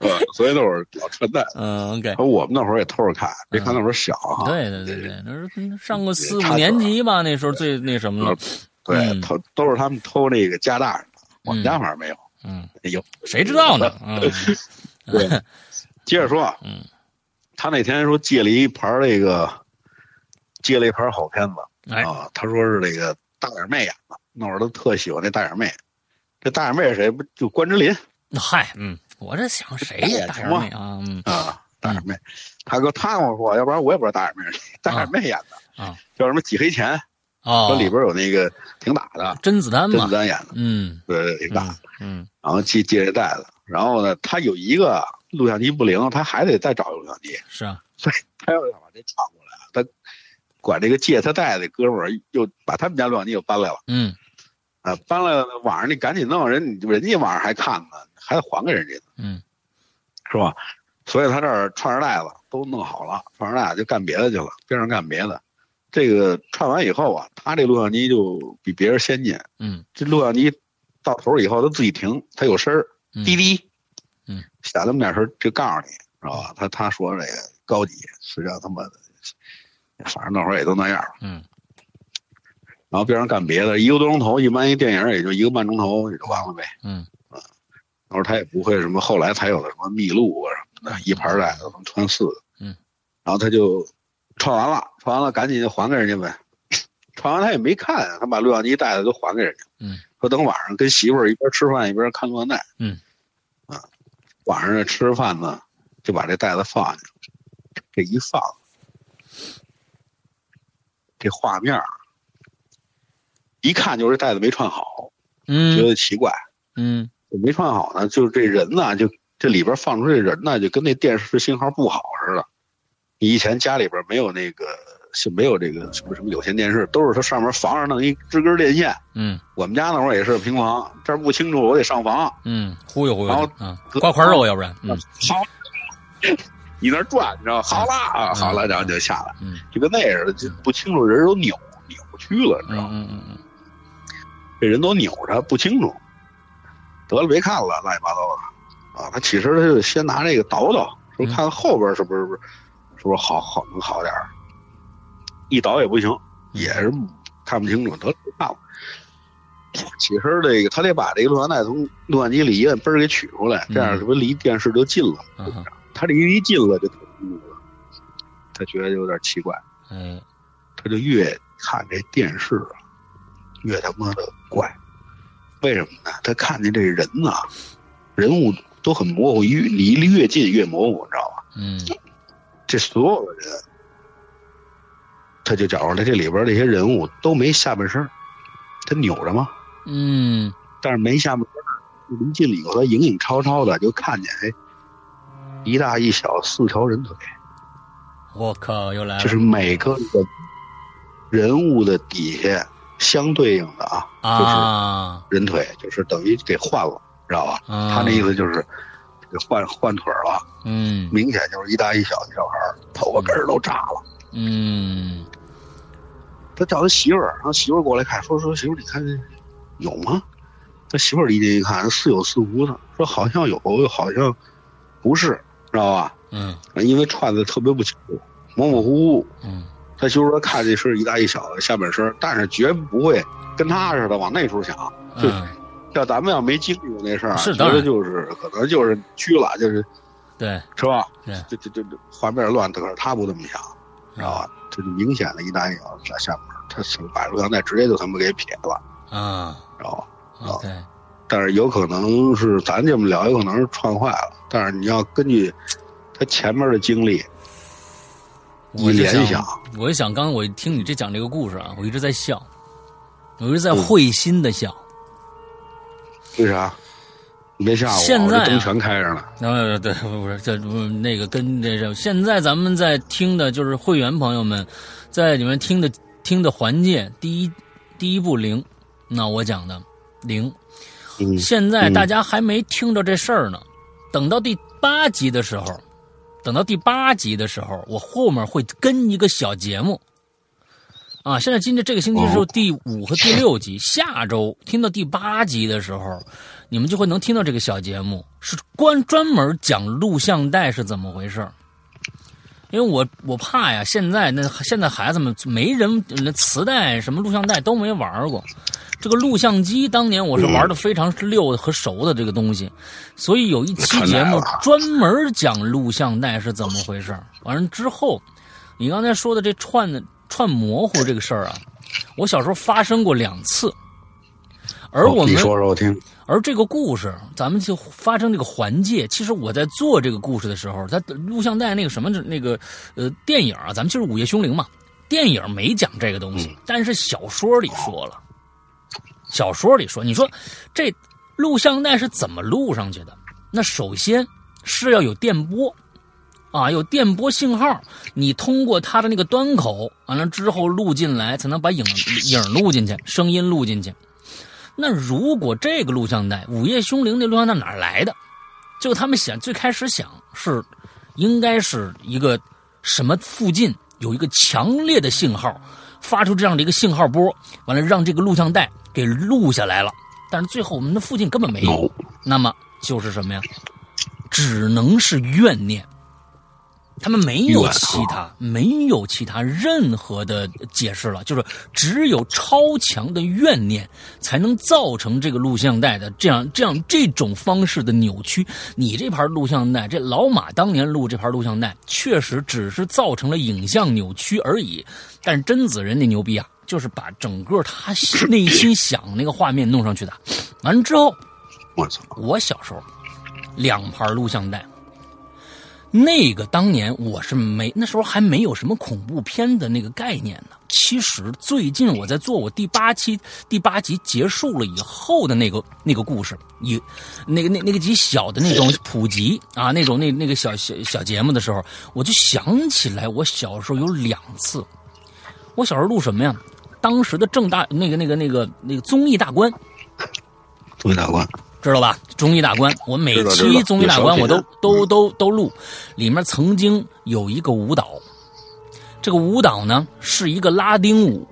所以那会儿老串带。嗯 OK，而我们那会儿也偷着看，别看那会儿小哈。对对对对，那是上个四五年级吧，那时候最那什么了，对，嗯偷都是他们偷那个加大人的，我们嗯家反正没有。嗯，有谁知道呢？嗯，对，接着说，嗯，他那天说借了一盘那个，借了一盘好片子哎，啊，他说是那个大眼妹演的，那会儿都特喜欢那大眼妹。这大眼妹是谁？不就关之琳嗨，嗯，我这想谁呀？大眼妹啊，嗯啊？大眼妹，他跟他跟我说，要不然我也不知道大眼妹是谁。大眼妹演的啊，叫什么《几黑钱》，哦说，里边有那个挺打的，甄子丹嘛甄子，丹演的，嗯对，挺打。嗯然后借借这袋子，然后呢，他有一个录像机不灵，他还得再找一录像机，是啊，所以他要想把这传过来，他管这个借他袋子的哥们儿又把他们家录像机又搬来了，嗯啊，搬来了，晚上你赶紧弄，人人家晚上还看呢，还得还给人家呢，嗯是吧？所以他这儿串着袋子都弄好了，串着袋子就干别的去了，边上干别的。这个串完以后啊，他这录像机就比别人先进，嗯这录像机到头以后它自己停，它有声儿，嗯滴滴，嗯，响那么点声儿就告诉你，知道吧？他他说这个高级，实际上他妈的，反正那会儿也都那样了。嗯然后边上干别的，一个多钟头，一般一电影也就一个半钟头也就完了呗。嗯那会儿他也不会什么，后来才有的什么秘录啊什么的，一盘带子能串四个。嗯，然后他就串完了，串完了赶紧就还给人家呗。串完他也没看，他把录像机带子都还给人家。嗯，说等晚上跟媳妇儿一边吃饭一边看录像带。嗯，啊，晚上吃着饭呢，就把这袋子放进去，这一放，这画面儿一看就是这袋子没串好，觉嗯得奇怪。嗯没串好呢，就是这人呢，就这里边放出这人呢，就跟那电视信号不好似的。你以前家里边没有那个，是没有这个什么什么有线电视，都是它上面房上弄一支根电线。嗯我们家那会儿也是平房，这儿不清楚，我得上房。嗯，忽悠忽悠然后啊，刮块肉，要不然，嗯好，你那儿转，你知道？好了啊，好了，然后就下来，嗯就跟那似的，就不清楚，人都扭扭曲了，你知道嗯吗？嗯嗯这人都扭着，不清楚。得了，别看了，乱七八糟的啊！他其实他就先拿这个倒倒，说看看后边是不是不是是不是好好能好点儿一倒也不行，也是看不清楚，得了，别看了。其实这个他得把这个录像带从录像机里一摁，嘣儿给取出来，这样是不是离电视就近了？他这一离近了就他觉得有点奇怪，嗯，他就越看这电视啊，越他妈的怪。为什么呢？他看见这人呐、人物都很模糊，越离越近越模糊，你知道吧？嗯这所有的人，他就找出来这里边这些人物都没下半身，他扭着吗？嗯但是没下半身儿，离近了以后，他影影绰绰的就看见，哎，一大一小四条人腿，我靠，又来了，就是每个人人物的底下相对应的啊，就是，人腿，就是等于给换了，知道吧？啊他那意思就是给换换腿了，嗯明显就是一大一小的小孩儿，头发根儿都炸了。嗯他叫他媳妇儿，让媳妇儿过来看，说说媳妇儿，你看这有吗？他媳妇儿离近一看，似有似无的，说好像有，又好像不是，知道吧？嗯因为串的特别不清楚，模模糊糊。嗯他就是说看这是一大一小的下半身，但是绝不会跟他似的往那处想。就嗯，要咱们要没经历过那事儿，觉得就是可能就是虚了，就是对是吧？对这这这这画面乱，可是他不这么想，知道吧？这就明显的一大一小在下面，他是把录像带直接就他妈给撇了，啊知道吧？，OK，但是有可能是咱这么聊，有可能是串坏了。但是你要根据他前面的经历一我就联想，我就想，刚刚我听你这讲这个故事啊，我一直在笑，我一直嗯在会心的笑。为啥？你别吓我，现在啊灯全开着呢。呃，对，不是这不那个跟这这，现在咱们在听的就是会员朋友们，在里面听的听的环节，第一第一步零，那我讲的零，嗯，现在大家还没听着这事儿呢，等到第八集的时候，等到第八集的时候，我后面会跟一个小节目。啊，现在今天这个星期是第五和第六集，下周听到第八集的时候，你们就会能听到这个小节目，是关专门讲录像带是怎么回事儿因为我我怕呀，现在那现在孩子们没人那磁带什么录像带都没玩过，这个录像机当年我是玩的非常溜和熟的这个东西，所以有一期节目专门讲录像带是怎么回事完了之后，你刚才说的这串串模糊这个事儿啊，我小时候发生过两次，而我们你说说我听。而这个故事，咱们就发生这个环节。其实我在做这个故事的时候，在录像带那个什么那个呃电影啊，咱们就是《午夜凶铃》嘛。电影没讲这个东西，但是小说里说了。小说里说，你说这录像带是怎么录上去的？那首先是要有电波啊，有电波信号，你通过它的那个端口，完了之后录进来，才能把影影录进去，声音录进去。那如果这个录像带《午夜凶铃》那录像带哪来的？就他们想最开始想是，应该是一个什么附近有一个强烈的信号，发出这样的一个信号波，完了让这个录像带给录下来了。但是最后我们的附近根本没有，那么就是什么呀？只能是怨念。他们没有其他，没有其他任何的解释了，就是只有超强的怨念才能造成这个录像带的这样这样这种方式的扭曲。你这盘录像带，这老马当年录这盘录像带，确实只是造成了影像扭曲而已。但是贞子人那牛逼啊，就是把整个他内心想那个画面弄上去的。完了之后，我操！我小时候两盘录像带。那个当年我是没那时候还没有什么恐怖片的那个概念呢。其实最近我在做我第八期第八集结束了以后的那个那个故事，以那个那那个集小的那种普及啊那种那那个小小小节目的时候，我就想起来我小时候有两次，我小时候录什么呀？当时的正大那个那个那个那个综艺大观，综艺大观。知道吧？综艺大观，我每期综艺大观我都都都都录。里面曾经有一个舞蹈，这个舞蹈呢是一个拉丁舞，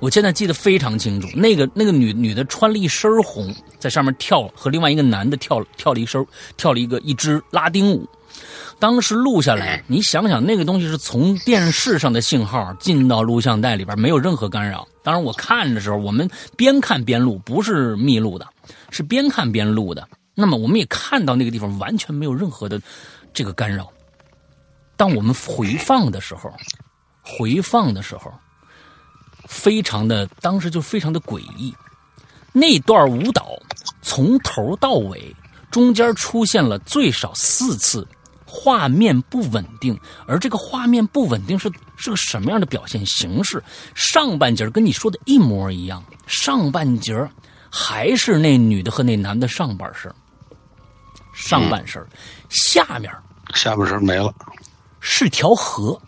我现在记得非常清楚。那个那个女女的穿了一身红，在上面跳，和另外一个男的跳跳了一身跳了一个一支拉丁舞。当时录下来，你想想那个东西是从电视上的信号进到录像带里边，没有任何干扰。当然我看的时候，我们边看边录，不是密录的。是边看边录的，那么我们也看到那个地方完全没有任何的这个干扰。当我们回放的时候，回放的时候，非常的当时就非常的诡异。那段舞蹈从头到尾中间出现了最少四次画面不稳定，而这个画面不稳定是是个什么样的表现形式？上半截跟你说的一模一样，上半截。还是那女的和那男的上半身，上半身，下面，下半身没了，是条河，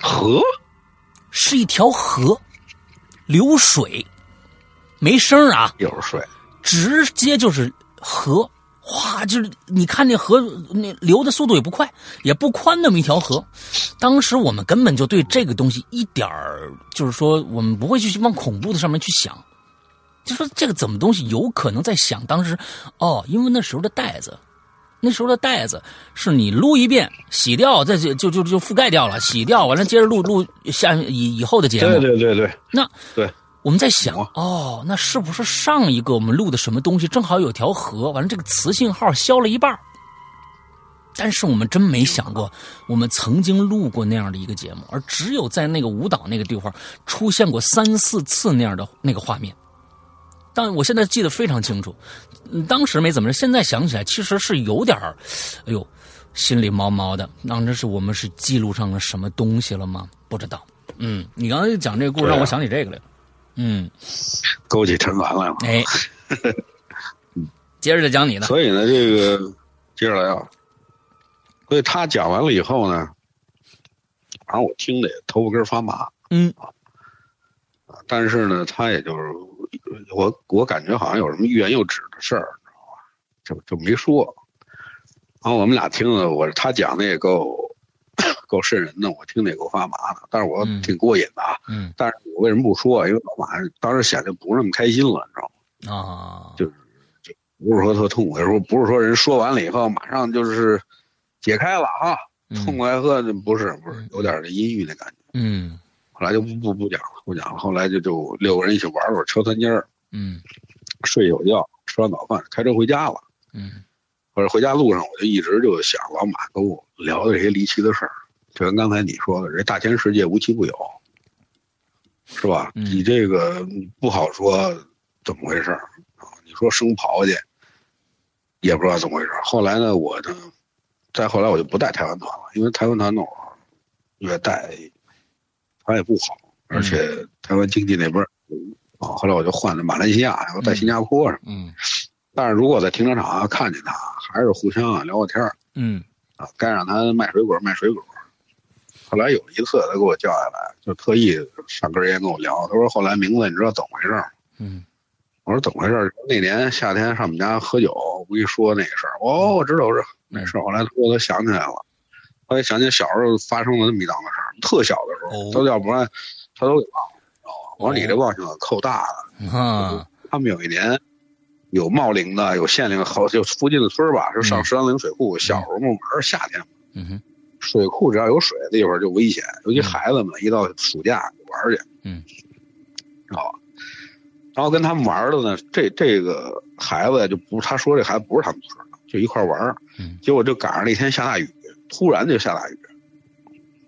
河，是一条河，流水，没声啊，有水，直接就是河，哗，就是你看那河那流的速度也不快，也不宽，那么一条河，当时我们根本就对这个东西一点儿，就是说我们不会去往恐怖的上面去想。就说这个怎么东西有可能在想当时，哦，因为那时候的袋子，那时候的袋子是你撸一遍洗掉，再就就就就覆盖掉了，洗掉完了接着录录下以以后的节目。对对对对。那对，我们在想，哦，那是不是上一个我们录的什么东西正好有条河，完了这个磁信号消了一半但是我们真没想过，我们曾经录过那样的一个节目，而只有在那个舞蹈那个地方出现过三四次那样的那个画面。但我现在记得非常清楚，当时没怎么着，现在想起来其实是有点儿，哎呦，心里毛毛的。那这是我们是记录上了什么东西了吗？不知道。嗯，你刚才讲这个故事让我想起这个来了。嗯，勾起陈凡来了。哎，接着再讲你的。所以呢，这个接着来啊。所以他讲完了以后呢，反正我听的也头发根发麻。嗯。啊，但是呢，他也就是。我我感觉好像有什么欲言又止的事儿，知道吧？就就没说。然后我们俩听了，我他讲的也够够瘆人的，我听得也够发麻的。但是我挺过瘾的啊。嗯。但是我为什么不说？因为老马当时显得不是那么开心了，你知道吗？啊。就是就不是说特痛快，说不是说人说完了以后马上就是解开了啊，痛快喝，不是不是有点阴郁的感觉。嗯。后来就不不不讲了，不讲了。后来就就六个人一起玩玩，敲三尖儿，嗯睡一宿觉，吃完早饭开车回家了。嗯或者回家路上，我就一直就想老马跟我聊的这些离奇的事儿，就跟刚才你说的，这大千世界无奇不有，是吧？嗯你这个不好说怎么回事儿啊？你说生刨去，也不知道怎么回事儿。后来呢，我呢，再后来我就不带台湾团了，因为台湾团那会儿越带，它也不好，而且台湾经济那边儿啊，后来我就换了马来西亚，然后在新加坡上。嗯但是如果在停车场啊看见他，还是互相啊聊个天儿嗯啊，该让他卖水果卖水果。后来有一次他给我叫下来，就特意上根烟跟我聊，他说后来名字你知道怎么回事儿吗？嗯我说怎么回事儿？那年夏天上我们家喝酒，我跟你说那个事儿，哦，我知道，我知道那事儿。后来他说他想起来了，后来想起小时候发生了那么一档子事儿，特小的时候，哦他要不然他都给忘了，知道吧？我说你这忘性可扣大了。啊他们有一年有茂陵的，有县陵，好就附近的村儿吧，是上石梁岭水库。小时候嘛玩儿，夏天嘛，嗯哼水库只要有水的地方就危险，尤其孩子们一到暑假就玩儿去，嗯，知道吧？然后跟他们玩的呢，这这个孩子就不，他说这孩子不是他们村的，就一块玩结果就赶上那天下大雨，突然就下大雨，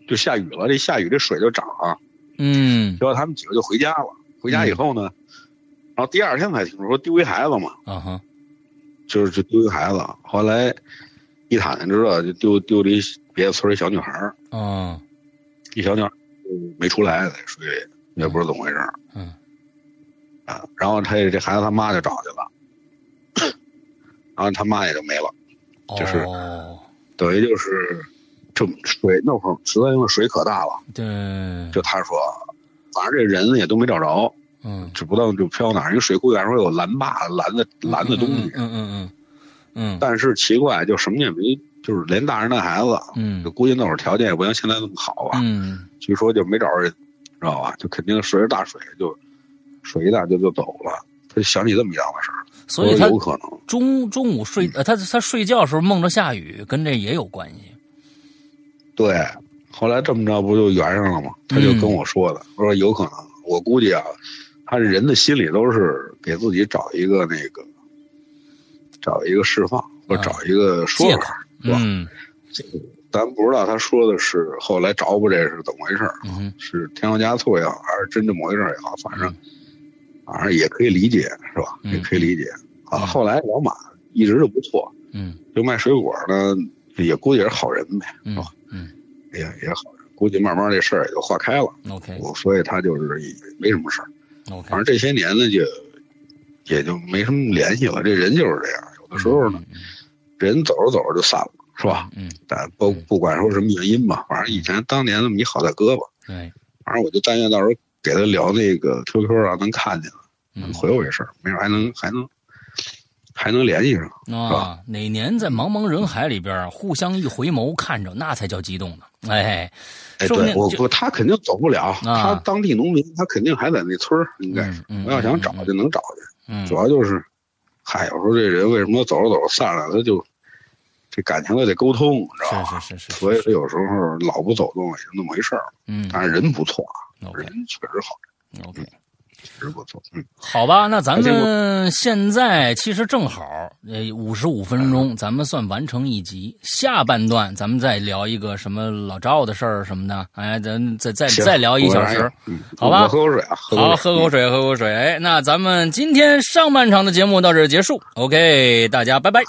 就下雨了。这下雨这水就涨了，嗯结果他们几个就回家了。回家以后呢，然后第二天才听说说丢一孩子嘛，啊哈就是就丢一孩子。后来一打听知道，就丢丢了一别的村儿一小女孩儿，啊一小女孩儿没出来在水里，也不知道怎么回事儿嗯啊。然后他这孩子他妈就找去了，然后他妈也就没了，就是哦等于就是这水那会儿实在因为水可大了，对就他说，反正这人也都没找着，嗯只不知道就飘哪儿。因为水库里边说有蓝坝蓝的蓝的东西，嗯嗯嗯嗯但是奇怪就什么也没，就是连大人带孩子，嗯就估计那会儿条件也不像现在那么好吧。嗯据说就没找着人，知道吧？就肯定随着大水就水一大就就走了。他就想起这么一档子事儿，所以他有可能。中中午睡呃他他睡觉时候梦着下雨，跟这也有关系。对，后来这么着不就圆上了吗？他就跟我说的，说有可能。我估计啊，他人的心里都是给自己找一个那个，找一个释放或者找一个说法，是吧？嗯咱不知道他说的是后来找补这是怎么回事儿，嗯是添油加醋也好，还是真这么回事也好，反正反正也可以理解，是吧？嗯也可以理解啊。嗯后来老马一直就不错，嗯就卖水果呢，也估计也是好人呗，嗯是吧？嗯也也好人，估计慢慢这事儿也就化开了。，OK 我所以他就是也没什么事儿。OK，反正这些年呢，就也就没什么联系了。这人就是这样，有时候呢，人走着走着就散了，是吧？嗯但不不管说什么原因吧，反正以前当年那么一好大哥吧，对反正我就但愿到时候给他聊那个 QQ 啊，能看见了，能嗯回我一声，没准还能还能还能联系上。啊，哪年在茫茫人海里边互相一回眸看着，那才叫激动呢。哎，哎，对我不，他肯定走不了，他当地农民，他肯定还在那村儿，应该是。我要想找就能找去。嗯主要就是，嗨，有时候这人为什么走着走着散了，他就这感情他得沟通，你知道吧？是是是是，所以说有时候老不走动也就那么回事儿。嗯但是人不错啊人确实好，OK。确实不错。嗯，好吧，那咱们现在其实正好，呃，五十五分钟，咱们算完成一集。下半段咱们再聊一个什么老赵的事儿什么的，哎，咱再再再聊一小时。嗯，好吧喝口水啊，喝口好，水。喝口水，喝口水。哎，那咱们今天上半场的节目到这儿结束。OK，大家拜拜。